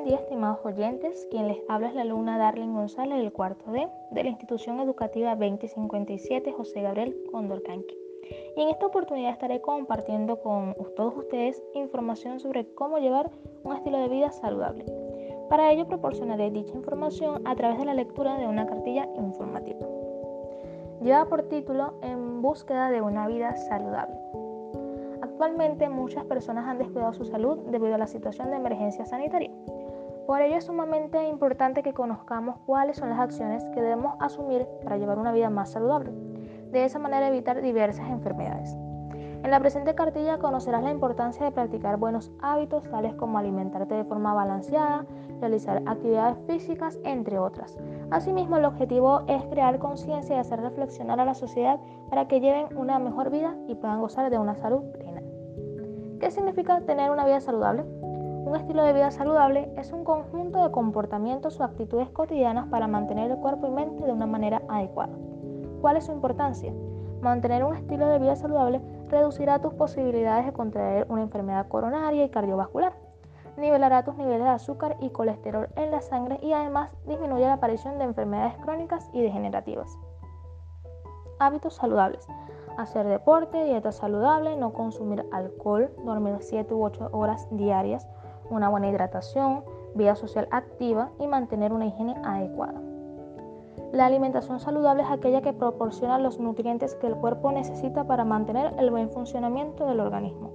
buen día, estimados oyentes. Quien les habla es la alumna Darlene González del cuarto D de la Institución Educativa 2057 José Gabriel Condorcanqui. Y en esta oportunidad estaré compartiendo con todos ustedes información sobre cómo llevar un estilo de vida saludable. Para ello proporcionaré dicha información a través de la lectura de una cartilla informativa. Lleva por título En búsqueda de una vida saludable. Actualmente muchas personas han descuidado su salud debido a la situación de emergencia sanitaria. Por ello es sumamente importante que conozcamos cuáles son las acciones que debemos asumir para llevar una vida más saludable. De esa manera evitar diversas enfermedades. En la presente cartilla conocerás la importancia de practicar buenos hábitos tales como alimentarte de forma balanceada, realizar actividades físicas, entre otras. Asimismo, el objetivo es crear conciencia y hacer reflexionar a la sociedad para que lleven una mejor vida y puedan gozar de una salud plena. ¿Qué significa tener una vida saludable? Un estilo de vida saludable es un conjunto de comportamientos o actitudes cotidianas para mantener el cuerpo y mente de una manera adecuada. ¿Cuál es su importancia? Mantener un estilo de vida saludable reducirá tus posibilidades de contraer una enfermedad coronaria y cardiovascular, nivelará tus niveles de azúcar y colesterol en la sangre y además disminuye la aparición de enfermedades crónicas y degenerativas. Hábitos saludables hacer deporte, dieta saludable, no consumir alcohol, dormir 7 u 8 horas diarias, una buena hidratación, vida social activa y mantener una higiene adecuada. La alimentación saludable es aquella que proporciona los nutrientes que el cuerpo necesita para mantener el buen funcionamiento del organismo,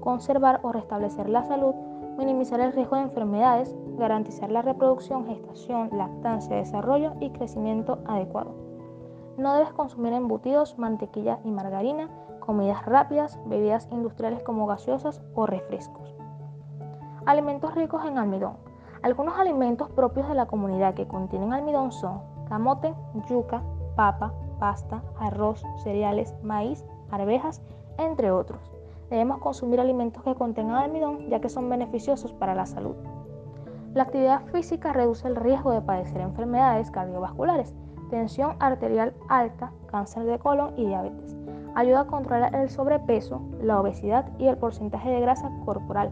conservar o restablecer la salud, minimizar el riesgo de enfermedades, garantizar la reproducción, gestación, lactancia, desarrollo y crecimiento adecuado. No debes consumir embutidos, mantequilla y margarina, comidas rápidas, bebidas industriales como gaseosas o refrescos. Alimentos ricos en almidón. Algunos alimentos propios de la comunidad que contienen almidón son camote, yuca, papa, pasta, arroz, cereales, maíz, arvejas, entre otros. Debemos consumir alimentos que contengan almidón ya que son beneficiosos para la salud. La actividad física reduce el riesgo de padecer enfermedades cardiovasculares tensión arterial alta, cáncer de colon y diabetes. Ayuda a controlar el sobrepeso, la obesidad y el porcentaje de grasa corporal.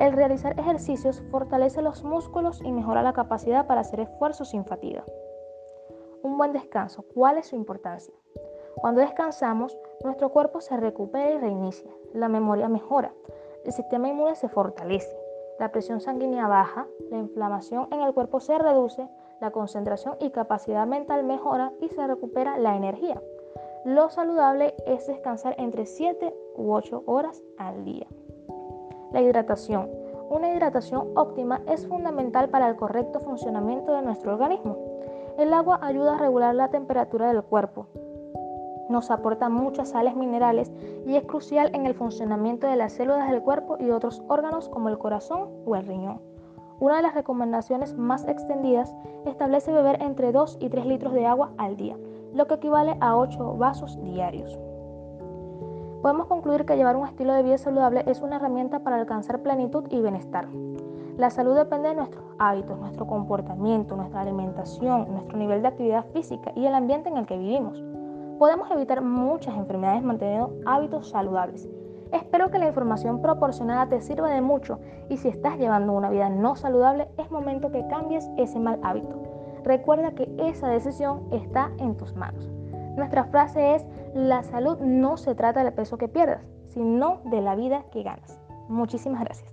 El realizar ejercicios fortalece los músculos y mejora la capacidad para hacer esfuerzos sin fatiga. Un buen descanso. ¿Cuál es su importancia? Cuando descansamos, nuestro cuerpo se recupera y reinicia. La memoria mejora. El sistema inmune se fortalece. La presión sanguínea baja. La inflamación en el cuerpo se reduce la concentración y capacidad mental mejora y se recupera la energía. Lo saludable es descansar entre 7 u 8 horas al día. La hidratación. Una hidratación óptima es fundamental para el correcto funcionamiento de nuestro organismo. El agua ayuda a regular la temperatura del cuerpo. Nos aporta muchas sales minerales y es crucial en el funcionamiento de las células del cuerpo y otros órganos como el corazón o el riñón. Una de las recomendaciones más extendidas establece beber entre 2 y 3 litros de agua al día, lo que equivale a 8 vasos diarios. Podemos concluir que llevar un estilo de vida saludable es una herramienta para alcanzar plenitud y bienestar. La salud depende de nuestros hábitos, nuestro comportamiento, nuestra alimentación, nuestro nivel de actividad física y el ambiente en el que vivimos. Podemos evitar muchas enfermedades manteniendo hábitos saludables Espero que la información proporcionada te sirva de mucho y si estás llevando una vida no saludable es momento que cambies ese mal hábito. Recuerda que esa decisión está en tus manos. Nuestra frase es, la salud no se trata del peso que pierdas, sino de la vida que ganas. Muchísimas gracias.